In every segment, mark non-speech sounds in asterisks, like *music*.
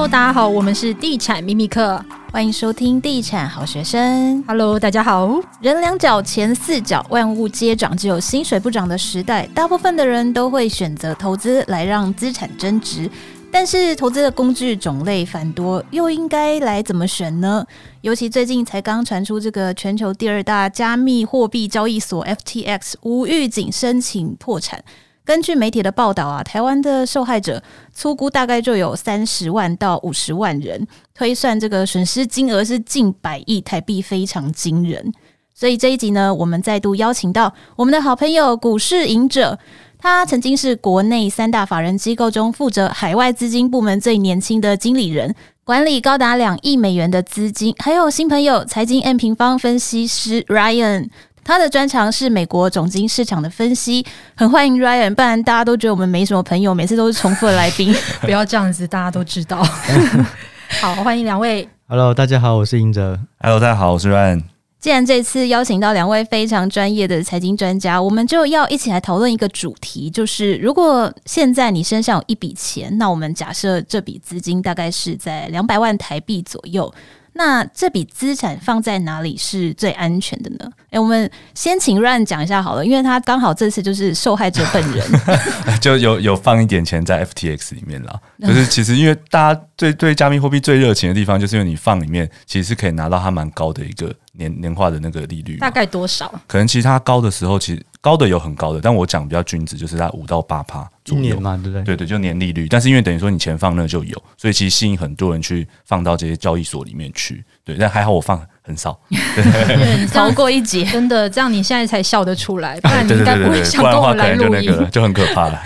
Hello，大家好，我们是地产秘密课，欢迎收听地产好学生。Hello，大家好。人两脚，钱四脚，万物皆涨，只有薪水不涨的时代，大部分的人都会选择投资来让资产增值。但是投资的工具种类繁多，又应该来怎么选呢？尤其最近才刚传出这个全球第二大加密货币交易所 FTX 无预警申请破产。根据媒体的报道啊，台湾的受害者粗估大概就有三十万到五十万人，推算这个损失金额是近百亿台币，非常惊人。所以这一集呢，我们再度邀请到我们的好朋友股市隐者，他曾经是国内三大法人机构中负责海外资金部门最年轻的经理人，管理高达两亿美元的资金，还有新朋友财经 M 平方分析师 Ryan。他的专长是美国总经市场的分析，很欢迎 Ryan，不然大家都觉得我们没什么朋友，每次都是重复的来宾，*laughs* 不要这样子，大家都知道。*laughs* 好，欢迎两位。Hello，大家好，我是英哲。Hello，大家好，我是 Ryan。既然这次邀请到两位非常专业的财经专家，我们就要一起来讨论一个主题，就是如果现在你身上有一笔钱，那我们假设这笔资金大概是在两百万台币左右。那这笔资产放在哪里是最安全的呢？哎，我们先请 Ryan 讲一下好了，因为他刚好这次就是受害者本人，*laughs* 就有有放一点钱在 FTX 里面啦。就是其实因为大家对对加密货币最热情的地方，就是因为你放里面其实是可以拿到它蛮高的一个年年化的那个利率。大概多少？可能其实它高的时候，其实高的有很高的，但我讲比较均值，就是在五到八趴左右嘛，对不对？对对，就年利率。但是因为等于说你钱放那就有，所以其实吸引很多人去放到这些交易所里面去。对，但还好我放很少，对，逃过一劫。真的，这样你现在才笑得出来，不然你应该不会想跟我来录音。就那个就很可怕了。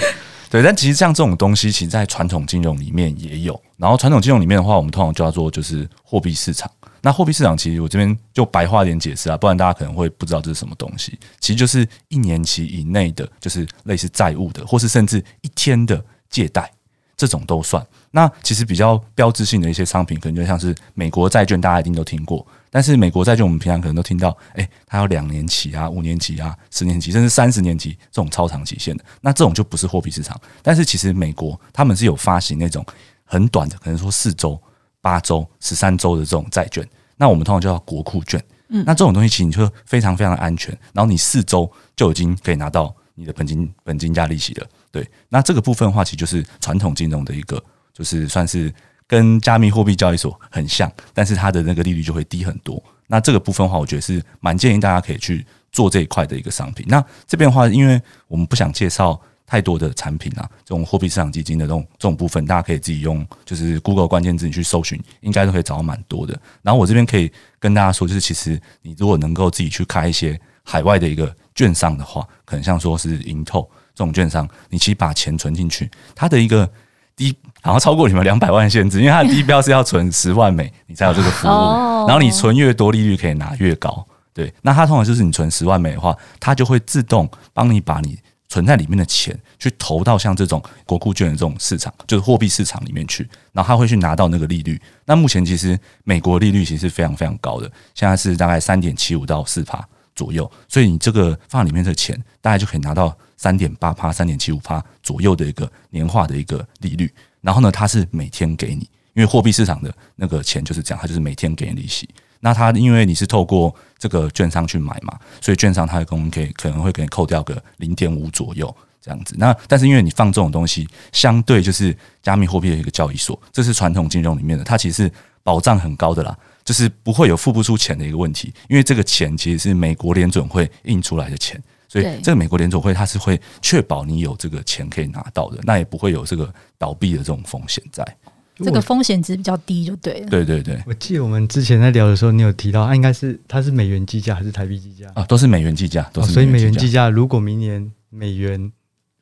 对，但其实像这种东西，其实在传统金融里面也有。然后传统金融里面的话，我们通常叫做就是货币市场。那货币市场其实我这边就白话点解释啊，不然大家可能会不知道这是什么东西。其实就是一年期以内的，就是类似债务的，或是甚至一天的借贷，这种都算。那其实比较标志性的一些商品，可能就像是美国债券，大家一定都听过。但是美国债券，我们平常可能都听到，诶，它有两年期啊、五年期啊、十年期，甚至三十年期这种超长期限的。那这种就不是货币市场。但是其实美国他们是有发行那种很短的，可能说四周、八周、十三周的这种债券。那我们通常叫国库券。嗯，那这种东西其实你就非常非常的安全。然后你四周就已经可以拿到你的本金、本金加利息了。对，那这个部分的话，其实就是传统金融的一个。就是算是跟加密货币交易所很像，但是它的那个利率就会低很多。那这个部分的话，我觉得是蛮建议大家可以去做这一块的一个商品。那这边的话，因为我们不想介绍太多的产品啊，这种货币市场基金的这种这种部分，大家可以自己用就是 Google 关键字你去搜寻，应该都可以找到蛮多的。然后我这边可以跟大家说，就是其实你如果能够自己去开一些海外的一个券商的话，可能像说是盈透这种券商，你其实把钱存进去，它的一个。低，然后超过你们两百万限制，因为它的低标是要存十万美，你才有这个服务。然后你存越多，利率可以拿越高。对，那它通常就是你存十万美的话，它就会自动帮你把你存在里面的钱去投到像这种国库券的这种市场，就是货币市场里面去，然后他会去拿到那个利率。那目前其实美国利率其实是非常非常高的，现在是大概三点七五到四趴左右，所以你这个放里面的钱，大概就可以拿到。三点八趴、三点七五趴左右的一个年化的一个利率，然后呢，它是每天给你，因为货币市场的那个钱就是这样，它就是每天给你利息。那它因为你是透过这个券商去买嘛，所以券商它可能可以可能会给你扣掉个零点五左右这样子。那但是因为你放这种东西，相对就是加密货币的一个交易所，这是传统金融里面的，它其实是保障很高的啦，就是不会有付不出钱的一个问题，因为这个钱其实是美国联准会印出来的钱。所以，这个美国联准会它是会确保你有这个钱可以拿到的，那也不会有这个倒闭的这种风险在。这个风险值比较低，就对了。对对对，我记得我们之前在聊的时候，你有提到，它应该是它是美元计价还是台币计价啊？都是美元计价，都是。所以美元计价，如果明年美元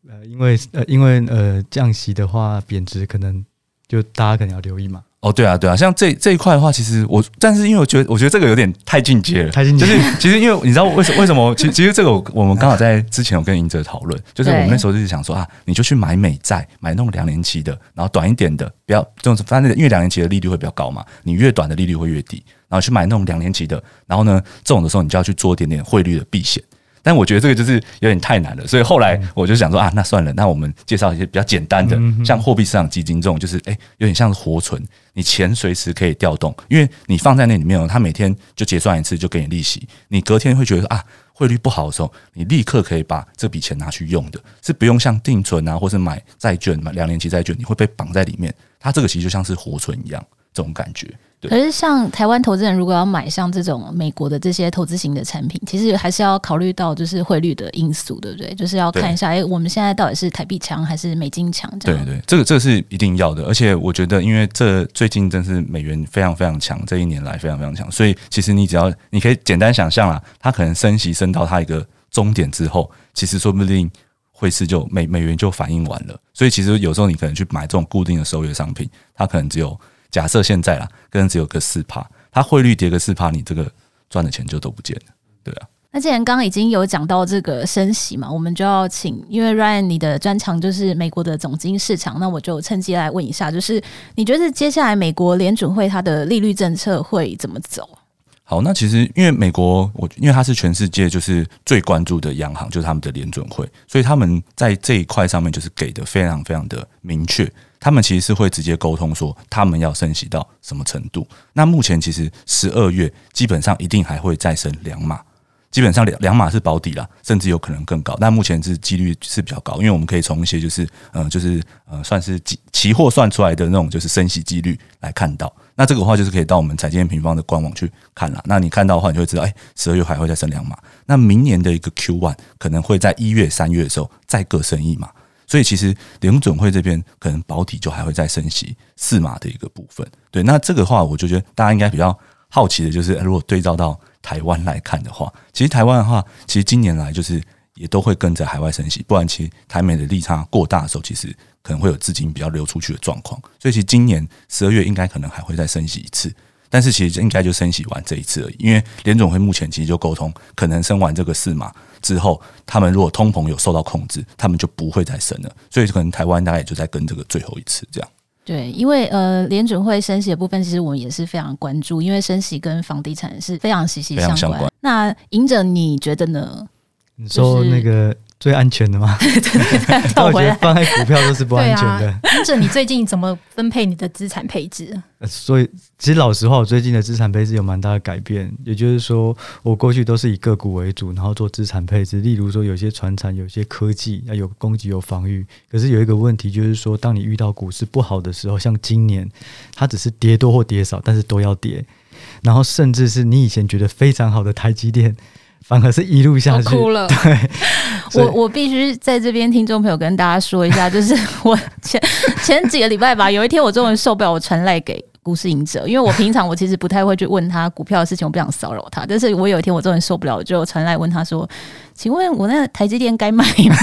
呃，因为呃，因为呃降息的话贬值，可能就大家可能要留意嘛。哦，对啊，对啊，像这这一块的话，其实我，但是因为我觉得，我觉得这个有点太进阶了，太进阶。就是其实因为你知道为什为什么？其实其实这个我们刚好在之前有跟隐者讨论，就是我们那时候就是想说啊，你就去买美债，买那种两年期的，然后短一点的，不要这种反正因为两年期的利率会比较高嘛，你越短的利率会越低，然后去买那种两年期的，然后呢，这种的时候你就要去做一点点汇率的避险。但我觉得这个就是有点太难了，所以后来我就想说啊，那算了，那我们介绍一些比较简单的，像货币市场基金这种，就是哎，有点像是活存，你钱随时可以调动，因为你放在那里面，它每天就结算一次，就给你利息，你隔天会觉得啊，汇率不好的时候，你立刻可以把这笔钱拿去用的，是不用像定存啊，或是买债券、买两年期债券，你会被绑在里面，它这个其实就像是活存一样，这种感觉。可是，像台湾投资人如果要买像这种美国的这些投资型的产品，其实还是要考虑到就是汇率的因素，对不对？就是要看一下，哎，我们现在到底是台币强还是美金强？对对，这个这个是一定要的。而且我觉得，因为这最近真是美元非常非常强，这一年来非常非常强，所以其实你只要你可以简单想象啦，它可能升息升到它一个终点之后，其实说不定汇市就美美元就反应完了。所以其实有时候你可能去买这种固定的收益商品，它可能只有。假设现在啦，可能只有个四趴，它汇率跌个四趴，你这个赚的钱就都不见了，对啊。那既然刚刚已经有讲到这个升息嘛，我们就要请，因为 Ryan 你的专长就是美国的总经市场，那我就趁机来问一下，就是你觉得接下来美国联准会它的利率政策会怎么走？好，那其实因为美国，我因为它是全世界就是最关注的央行，就是他们的联准会，所以他们在这一块上面就是给的非常非常的明确。他们其实是会直接沟通说，他们要升息到什么程度。那目前其实十二月基本上一定还会再升两码，基本上两两码是保底了，甚至有可能更高。但目前是几率是比较高，因为我们可以从一些就是呃就是呃算是期期货算出来的那种就是升息几率来看到。那这个话就是可以到我们财经平方的官网去看了。那你看到的话，你就会知道，哎，十二月还会再升两码。那明年的一个 Q one 可能会在一月、三月的时候再各升一码。所以其实联准会这边可能保底就还会再升息四码的一个部分，对。那这个话，我就觉得大家应该比较好奇的就是，如果对照到台湾来看的话，其实台湾的话，其实今年来就是也都会跟着海外升息，不然其实台美的利差过大的时候，其实可能会有资金比较流出去的状况。所以其实今年十二月应该可能还会再升息一次。但是其实应该就升息完这一次而已，因为联总会目前其实就沟通，可能升完这个四码之后，他们如果通膨有受到控制，他们就不会再升了。所以可能台湾大概也就在跟这个最后一次这样。对，因为呃联准会升息的部分，其实我们也是非常关注，因为升息跟房地产是非常息息相关。相关。那赢者你觉得呢？你说那个。最安全的吗？对 *laughs* 对对，我觉得放在股票都是不安全的。隐者，你最近怎么分配你的资产配置？所以，其实老实话，我最近的资产配置有蛮大的改变。也就是说，我过去都是以个股为主，然后做资产配置。例如说，有些船产，有些科技，要有攻击，有防御。可是有一个问题，就是说，当你遇到股市不好的时候，像今年，它只是跌多或跌少，但是都要跌。然后，甚至是你以前觉得非常好的台积电。反而是一路下去，哭了。*laughs* 对，我我必须在这边听众朋友跟大家说一下，就是我 *laughs* 前前几个礼拜吧，有一天我终于受不了，我传赖给股市赢者，因为我平常我其实不太会去问他股票的事情，我不想骚扰他。但是我有一天我终于受不了，我就传来问他说：“请问我那个台积电该卖吗？”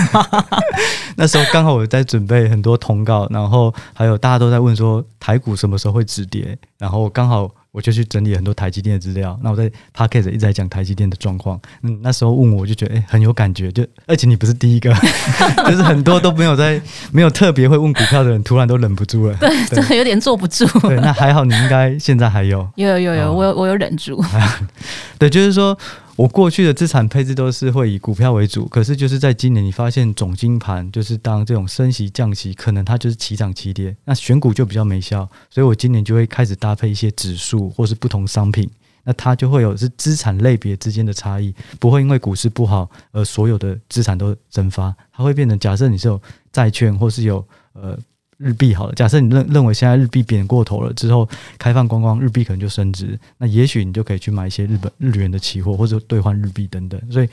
*laughs* 那时候刚好我在准备很多通告，然后还有大家都在问说台股什么时候会止跌，然后刚好。我就去整理很多台积电的资料，那我在 Podcast 一直在讲台积电的状况。嗯，那时候问我，我就觉得哎、欸、很有感觉，就而且你不是第一个，*laughs* 就是很多都没有在没有特别会问股票的人，突然都忍不住了。对，真的有点坐不住。对，那还好，你应该现在还有。有有有有，我有我有忍住。*laughs* 对，就是说。我过去的资产配置都是会以股票为主，可是就是在今年，你发现总金盘就是当这种升息降息，可能它就是齐涨齐跌，那选股就比较没效，所以我今年就会开始搭配一些指数或是不同商品，那它就会有是资产类别之间的差异，不会因为股市不好而所有的资产都蒸发，它会变成假设你是有债券或是有呃。日币好了，假设你认认为现在日币贬过头了之后，开放观光，日币可能就升值，那也许你就可以去买一些日本日元的期货或者兑换日币等等。所以，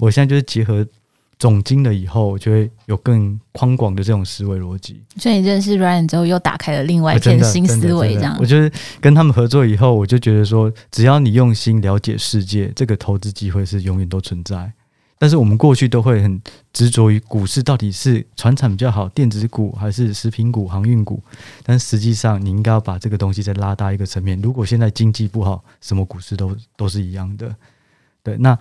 我现在就是结合总经了以后，我就会有更宽广的这种思维逻辑。所以你认识 Ryan 之后，又打开了另外一片新思维，这样。我就是跟他们合作以后，我就觉得说，只要你用心了解世界，这个投资机会是永远都存在。但是我们过去都会很执着于股市到底是船产比较好，电子股还是食品股、航运股？但实际上，你应该要把这个东西再拉大一个层面。如果现在经济不好，什么股市都都是一样的。对，那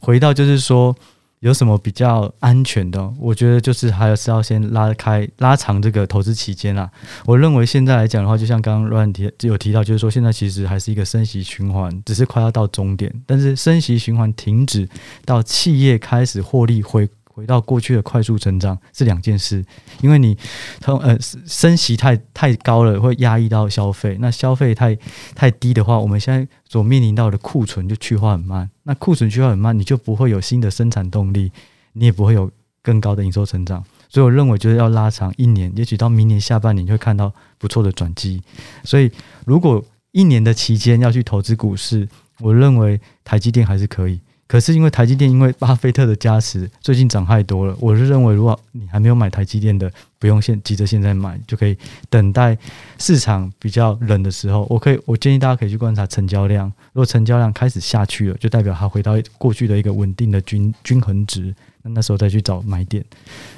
回到就是说，有什么比较安全的？我觉得就是还是要先拉开、拉长这个投资期间啦。我认为现在来讲的话，就像刚刚罗汉提有提到，就是说现在其实还是一个升息循环，只是快要到终点。但是升息循环停止到企业开始获利回回到过去的快速成长是两件事，因为你从呃升息太太高了，会压抑到消费。那消费太太低的话，我们现在所面临到的库存就去化很慢。那库存去化很慢，你就不会有新的生产动力，你也不会有更高的营收成长。所以我认为就是要拉长一年，也许到明年下半年就会看到不错的转机。所以如果一年的期间要去投资股市，我认为台积电还是可以。可是因为台积电因为巴菲特的加持，最近涨太多了。我是认为，如果你还没有买台积电的，不用现急着现在买，就可以等待市场比较冷的时候。我可以，我建议大家可以去观察成交量。如果成交量开始下去了，就代表它回到过去的一个稳定的均均衡值。那那时候再去找买点。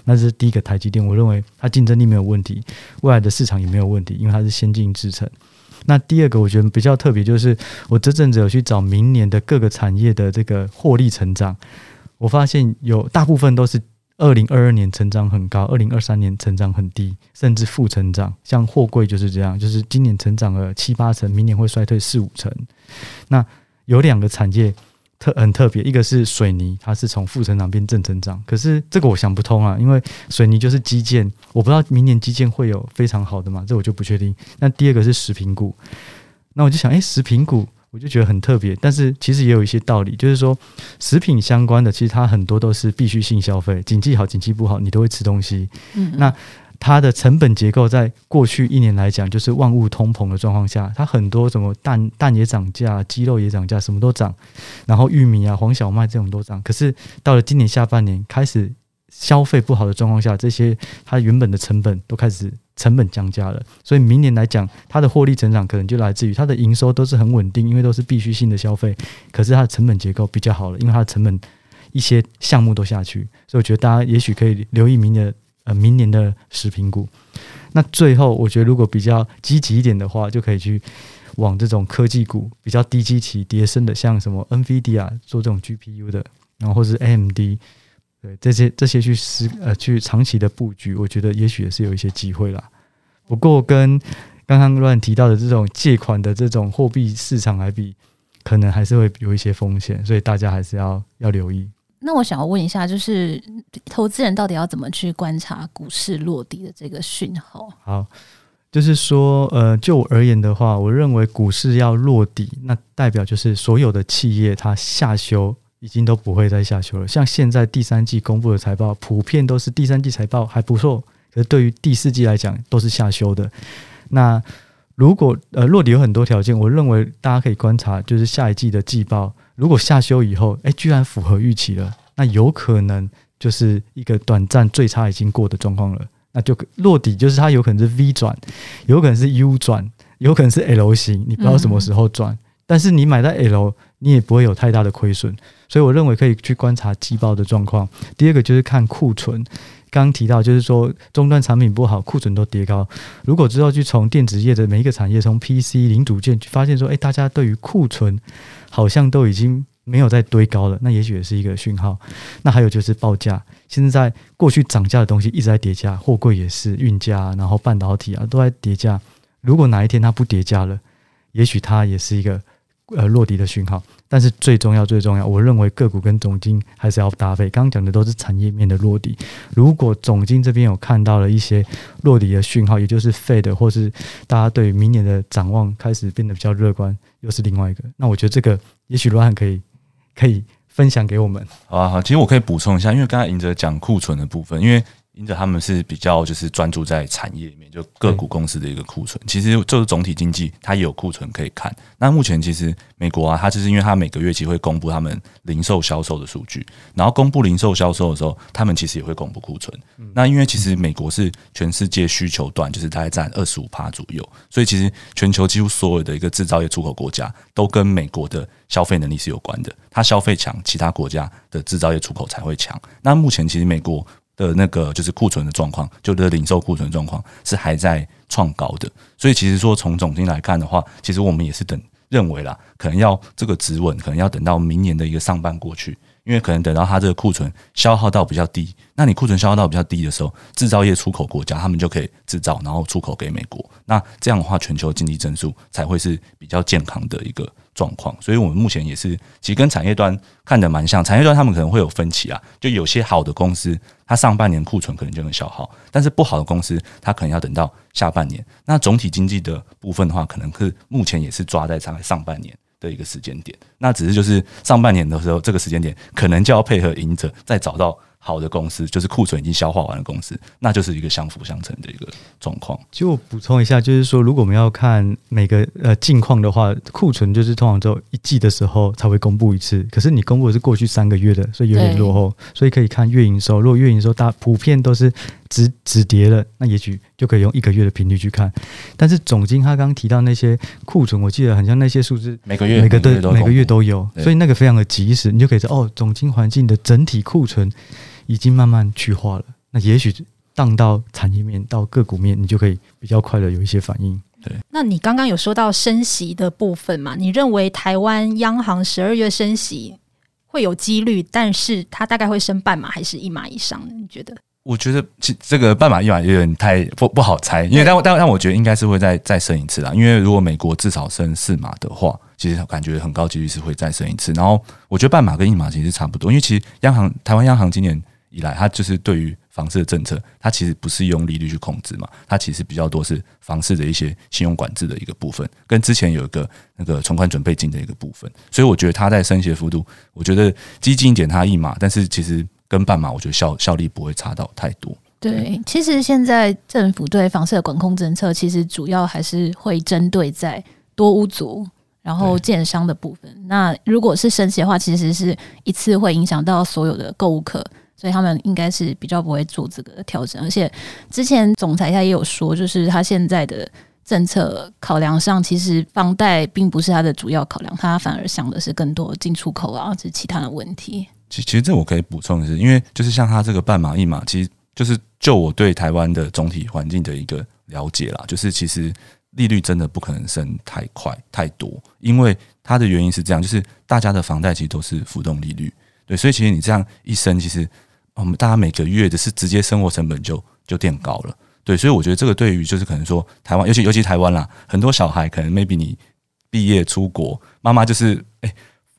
那是第一个台积电，我认为它竞争力没有问题，未来的市场也没有问题，因为它是先进制程。那第二个我觉得比较特别，就是我这阵子有去找明年的各个产业的这个获利成长，我发现有大部分都是二零二二年成长很高，二零二三年成长很低，甚至负成长。像货柜就是这样，就是今年成长了七八成，明年会衰退四五成。那有两个产业。特很特别，一个是水泥，它是从负成长变正成长，可是这个我想不通啊，因为水泥就是基建，我不知道明年基建会有非常好的嘛，这我就不确定。那第二个是食品股，那我就想，诶，食品股我就觉得很特别，但是其实也有一些道理，就是说食品相关的，其实它很多都是必需性消费，景气好，景气不好，你都会吃东西。嗯，那。它的成本结构在过去一年来讲，就是万物通膨的状况下，它很多什么蛋蛋也涨价，鸡肉也涨价，什么都涨。然后玉米啊、黄小麦这种都涨。可是到了今年下半年，开始消费不好的状况下，这些它原本的成本都开始成本降价了。所以明年来讲，它的获利成长可能就来自于它的营收都是很稳定，因为都是必需性的消费。可是它的成本结构比较好了，因为它的成本一些项目都下去。所以我觉得大家也许可以留意明年。呃，明年的食品股，那最后我觉得如果比较积极一点的话，就可以去往这种科技股比较低基期跌升的，像什么 NVIDIA 做这种 GPU 的，然后或是 AMD，对这些这些去思呃去长期的布局，我觉得也许也是有一些机会啦。不过跟刚刚乱提到的这种借款的这种货币市场来比，可能还是会有一些风险，所以大家还是要要留意。那我想要问一下，就是投资人到底要怎么去观察股市落底的这个讯号？好，就是说，呃，就我而言的话，我认为股市要落底，那代表就是所有的企业它下修已经都不会再下修了。像现在第三季公布的财报，普遍都是第三季财报还不错，可是对于第四季来讲都是下修的。那如果呃落底有很多条件，我认为大家可以观察，就是下一季的季报。如果下修以后，哎，居然符合预期了，那有可能就是一个短暂最差已经过的状况了，那就落底，就是它有可能是 V 转，有可能是 U 转，有可能是 L 型，你不知道什么时候转，嗯、但是你买在 L，你也不会有太大的亏损，所以我认为可以去观察季报的状况。第二个就是看库存，刚刚提到就是说终端产品不好，库存都叠高。如果之后去从电子业的每一个产业，从 PC 零组件去发现说，哎，大家对于库存。好像都已经没有再堆高了，那也许也是一个讯号。那还有就是报价，现在过去涨价的东西一直在叠加，货柜也是运价，然后半导体啊都在叠加。如果哪一天它不叠加了，也许它也是一个呃落底的讯号。但是最重要、最重要，我认为个股跟总经还是要搭配。刚刚讲的都是产业面的落底。如果总经这边有看到了一些落底的讯号，也就是 Fed 或是大家对明年的展望开始变得比较乐观，又是另外一个。那我觉得这个也许罗汉可以可以分享给我们。好啊，好，其实我可以补充一下，因为刚才尹哲讲库存的部分，因为。因着他们是比较就是专注在产业里面，就个股公司的一个库存。其实就是总体经济，它也有库存可以看。那目前其实美国啊，它就是因为它每个月其实会公布他们零售销售的数据，然后公布零售销售的时候，他们其实也会公布库存。那因为其实美国是全世界需求端，就是大概占二十五趴左右，所以其实全球几乎所有的一个制造业出口国家都跟美国的消费能力是有关的。它消费强，其他国家的制造业出口才会强。那目前其实美国。的那个就是库存的状况，就是零售库存状况是还在创高的，所以其实说从总经来看的话，其实我们也是等认为啦，可能要这个止稳，可能要等到明年的一个上半过去，因为可能等到它这个库存消耗到比较低，那你库存消耗到比较低的时候，制造业出口国家他们就可以制造，然后出口给美国。那这样的话，全球经济增速才会是比较健康的一个状况。所以我们目前也是，其实跟产业端看得蛮像。产业端他们可能会有分歧啊，就有些好的公司，它上半年库存可能就能消耗，但是不好的公司，它可能要等到下半年。那总体经济的部分的话，可能是目前也是抓在上上半年。的一个时间点，那只是就是上半年的时候，这个时间点可能就要配合赢者再找到好的公司，就是库存已经消化完的公司，那就是一个相辅相成的一个状况。就补充一下，就是说，如果我们要看每个呃近况的话，库存就是通常只有一季的时候才会公布一次，可是你公布的是过去三个月的，所以有点落后，所以可以看月营收。如果月营收大普遍都是。止止跌了，那也许就可以用一个月的频率去看。但是总金他刚刚提到那些库存，我记得好像那些数字每个月每个都每个月都有，所以那个非常的及时，你就可以知道哦，总经环境的整体库存已经慢慢去化了。那也许荡到产业面到个股面，你就可以比较快的有一些反应。对，那你刚刚有说到升息的部分嘛？你认为台湾央行十二月升息会有几率，但是它大概会升半码还是一码以上呢？你觉得？我觉得其这个半码一码有点太不不好猜，因为但但但我觉得应该是会再再升一次啦。因为如果美国至少升四码的话，其实感觉很高几率是会再升一次。然后我觉得半码跟一码其实差不多，因为其实央行台湾央行今年以来，它就是对于房市的政策，它其实不是用利率去控制嘛，它其实比较多是房市的一些信用管制的一个部分，跟之前有一个那个存款准备金的一个部分。所以我觉得它在升息的幅度，我觉得激进一点它一码，但是其实。跟半马，我觉得效效力不会差到太多。对，其实现在政府对房市的管控政策，其实主要还是会针对在多屋族，然后建商的部分。那如果是升息的话，其实是一次会影响到所有的购物客，所以他们应该是比较不会做这个调整。而且之前总裁他也有说，就是他现在的政策考量上，其实房贷并不是他的主要考量，他反而想的是更多进出口啊，这其他的问题。其其实这我可以补充的是，因为就是像他这个半码一码，其实就是就我对台湾的总体环境的一个了解啦，就是其实利率真的不可能升太快太多，因为它的原因是这样，就是大家的房贷其实都是浮动利率，对，所以其实你这样一升，其实我们大家每个月的是直接生活成本就就垫高了，对，所以我觉得这个对于就是可能说台湾，尤其尤其台湾啦，很多小孩可能 maybe 你毕业出国，妈妈就是哎、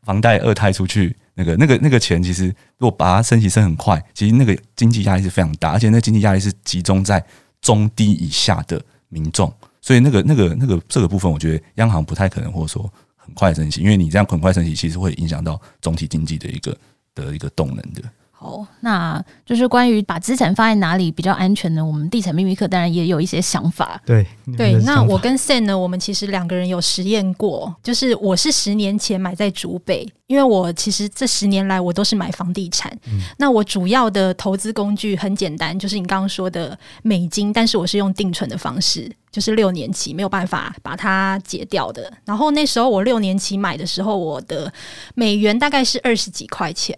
房贷二胎出去。那个、那个、那个钱，其实如果把它升息升很快，其实那个经济压力是非常大，而且那经济压力是集中在中低以下的民众，所以那个、那个、那个这个部分，我觉得央行不太可能，或者说很快升息，因为你这样很快升息，其实会影响到总体经济的一个的一个动能的。好，那就是关于把资产放在哪里比较安全呢？我们地产秘密课当然也有一些想法。对对，那我跟 Sam 呢，我们其实两个人有实验过，就是我是十年前买在竹北。因为我其实这十年来我都是买房地产，嗯、那我主要的投资工具很简单，就是你刚刚说的美金，但是我是用定存的方式，就是六年期没有办法把它解掉的。然后那时候我六年期买的时候，我的美元大概是二十几块钱，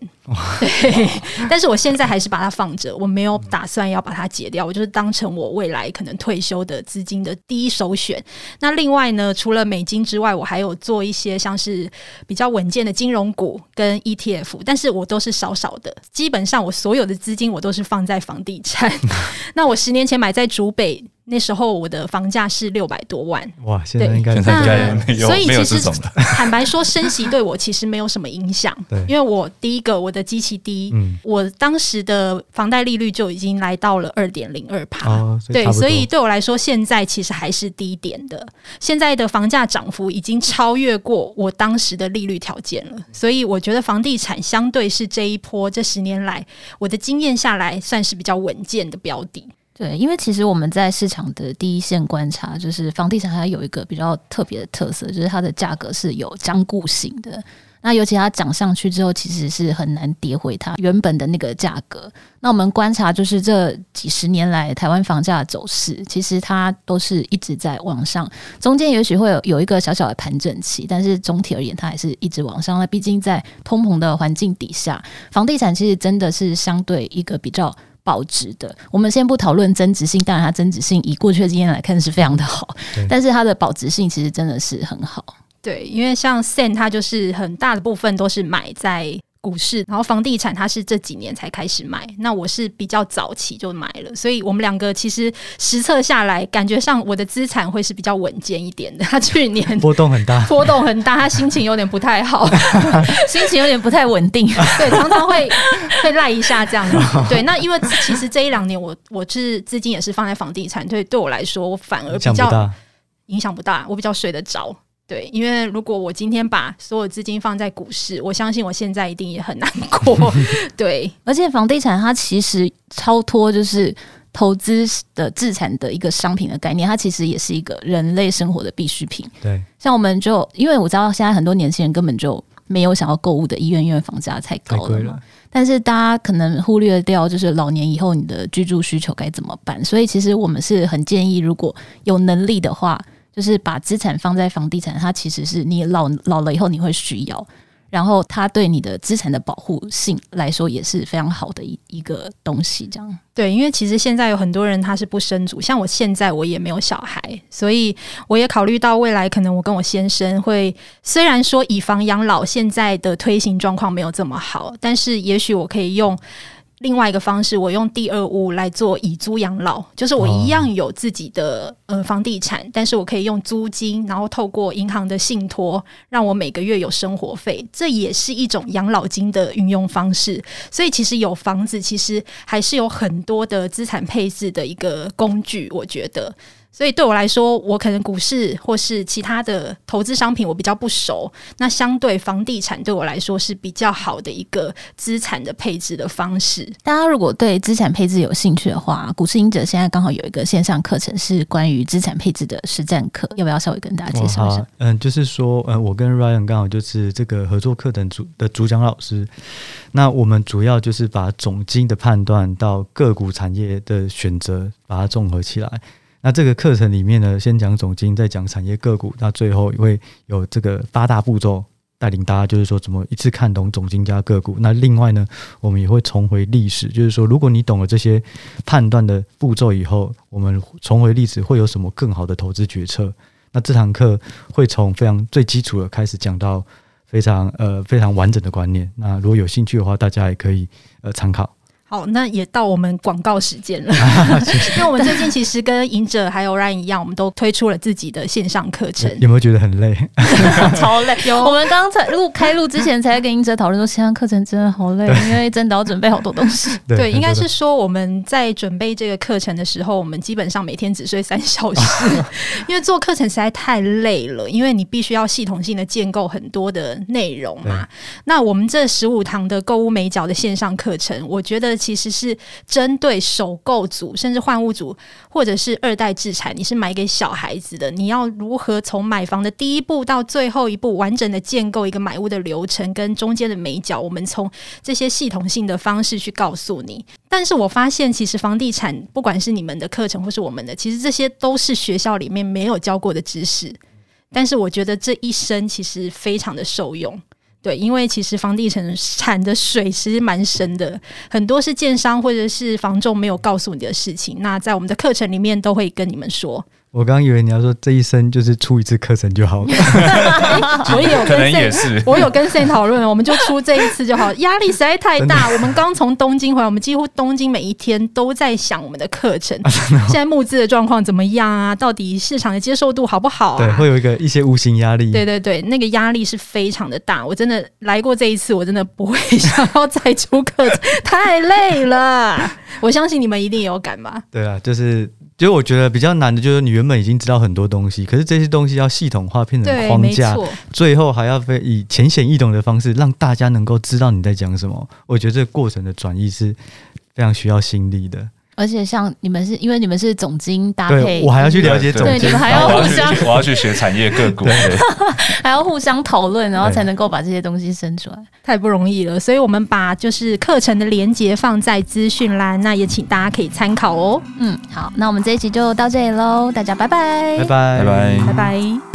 对。*laughs* 但是我现在还是把它放着，我没有打算要把它解掉，我就是当成我未来可能退休的资金的第一首选。那另外呢，除了美金之外，我还有做一些像是比较稳健的金融。股跟 ETF，但是我都是少少的，基本上我所有的资金我都是放在房地产。*laughs* 那我十年前买在竹北。那时候我的房价是六百多万，哇！现在应该现在应该没有，所以其实 *laughs* 坦白说，升息对我其实没有什么影响，对，因为我第一个我的机器低，嗯，我当时的房贷利率就已经来到了二点零二趴，对，所以对我来说现在其实还是低点的。现在的房价涨幅已经超越过我当时的利率条件了，所以我觉得房地产相对是这一波这十年来我的经验下来算是比较稳健的标的。对，因为其实我们在市场的第一线观察，就是房地产它有一个比较特别的特色，就是它的价格是有僵固性的。那尤其它涨上去之后，其实是很难跌回它原本的那个价格。那我们观察，就是这几十年来台湾房价的走势，其实它都是一直在往上，中间也许会有有一个小小的盘整期，但是总体而言，它还是一直往上。那毕竟在通膨的环境底下，房地产其实真的是相对一个比较。保值的，我们先不讨论增值性，当然它增值性以过去的经验来看是非常的好，但是它的保值性其实真的是很好。对，因为像 Sen 它就是很大的部分都是买在股市，然后房地产它是这几年才开始买，那我是比较早期就买了，所以我们两个其实实测下来，感觉上我的资产会是比较稳健一点的。*laughs* 他去年 *laughs* 波动很大，波动很大，他心情有点不太好，*laughs* 心情有点不太稳定，对，常常会会赖一下这样子。对，那因为其实这一两年我我是资金也是放在房地产，对，对我来说我反而比较影响不大，我比较睡得着。对，因为如果我今天把所有资金放在股市，我相信我现在一定也很难过。*laughs* 对，而且房地产它其实超脱就是投资的资产的一个商品的概念，它其实也是一个人类生活的必需品。对，像我们就因为我知道现在很多年轻人根本就没有想要购物的意愿，因为房价太高了嘛。了但是大家可能忽略掉，就是老年以后你的居住需求该怎么办？所以其实我们是很建议，如果有能力的话。就是把资产放在房地产，它其实是你老老了以后你会需要，然后它对你的资产的保护性来说也是非常好的一一个东西。这样对，因为其实现在有很多人他是不生主，像我现在我也没有小孩，所以我也考虑到未来可能我跟我先生会，虽然说以房养老现在的推行状况没有这么好，但是也许我可以用。另外一个方式，我用第二屋来做以租养老，就是我一样有自己的呃房地产，但是我可以用租金，然后透过银行的信托，让我每个月有生活费，这也是一种养老金的运用方式。所以其实有房子，其实还是有很多的资产配置的一个工具，我觉得。所以对我来说，我可能股市或是其他的投资商品我比较不熟，那相对房地产对我来说是比较好的一个资产的配置的方式。大家如果对资产配置有兴趣的话，股市隐者现在刚好有一个线上课程是关于资产配置的实战课，要不要稍微跟大家介绍一下？嗯，就是说，嗯，我跟 Ryan 刚好就是这个合作课程主的主讲老师，那我们主要就是把总经的判断到个股产业的选择，把它综合起来。那这个课程里面呢，先讲总经，再讲产业个股，那最后会有这个八大步骤带领大家，就是说怎么一次看懂总经加个股。那另外呢，我们也会重回历史，就是说如果你懂了这些判断的步骤以后，我们重回历史会有什么更好的投资决策？那这堂课会从非常最基础的开始讲到非常呃非常完整的观念。那如果有兴趣的话，大家也可以呃参考。好，那也到我们广告时间了。*laughs* 因为 *laughs* 我们最近其实跟隐者还有 Ryan 一样，我们都推出了自己的线上课程。有没有觉得很累？*laughs* 超累。有，我们刚才录开录之前才跟赢者讨论说，线上课程真的好累，因为真的要准备好多东西。对，对应该是说我们在准备这个课程的时候，我们基本上每天只睡三小时，因为做课程实在太累了。因为你必须要系统性的建构很多的内容嘛。那我们这十五堂的购物美角的线上课程，我觉得。其实是针对首购族，甚至换物族，或者是二代置产，你是买给小孩子的，你要如何从买房的第一步到最后一步，完整的建构一个买屋的流程跟中间的美角，我们从这些系统性的方式去告诉你。但是我发现，其实房地产不管是你们的课程或是我们的，其实这些都是学校里面没有教过的知识。但是我觉得这一生其实非常的受用。对，因为其实房地产产的水其实蛮深的，很多是建商或者是房仲没有告诉你的事情，那在我们的课程里面都会跟你们说。我刚刚以为你要说这一生就是出一次课程就好了，*laughs* 我也有跟 Sam，我有跟 Sam 讨论了，我们就出这一次就好，压力实在太大。*laughs* 我们刚从东京回来，我们几乎东京每一天都在想我们的课程，*laughs* 现在募资的状况怎么样啊？到底市场的接受度好不好啊？对，会有一个一些无形压力。对对对，那个压力是非常的大。我真的来过这一次，我真的不会想要再出课程，太累了。我相信你们一定有感吧？对啊，就是。其实我觉得比较难的就是你原本已经知道很多东西，可是这些东西要系统化变成框架，最后还要非以浅显易懂的方式让大家能够知道你在讲什么。我觉得这个过程的转移是非常需要心力的。而且像你们是因为你们是总经搭配，我还要去了解总经，对，你们还要互相，我要去学产业个股，*laughs* 还要互相讨论，然后才能够把这些东西生出来，太不容易了。所以我们把就是课程的连接放在资讯栏，那也请大家可以参考哦。嗯，好，那我们这一集就到这里喽，大家拜拜，拜拜，拜拜，拜拜。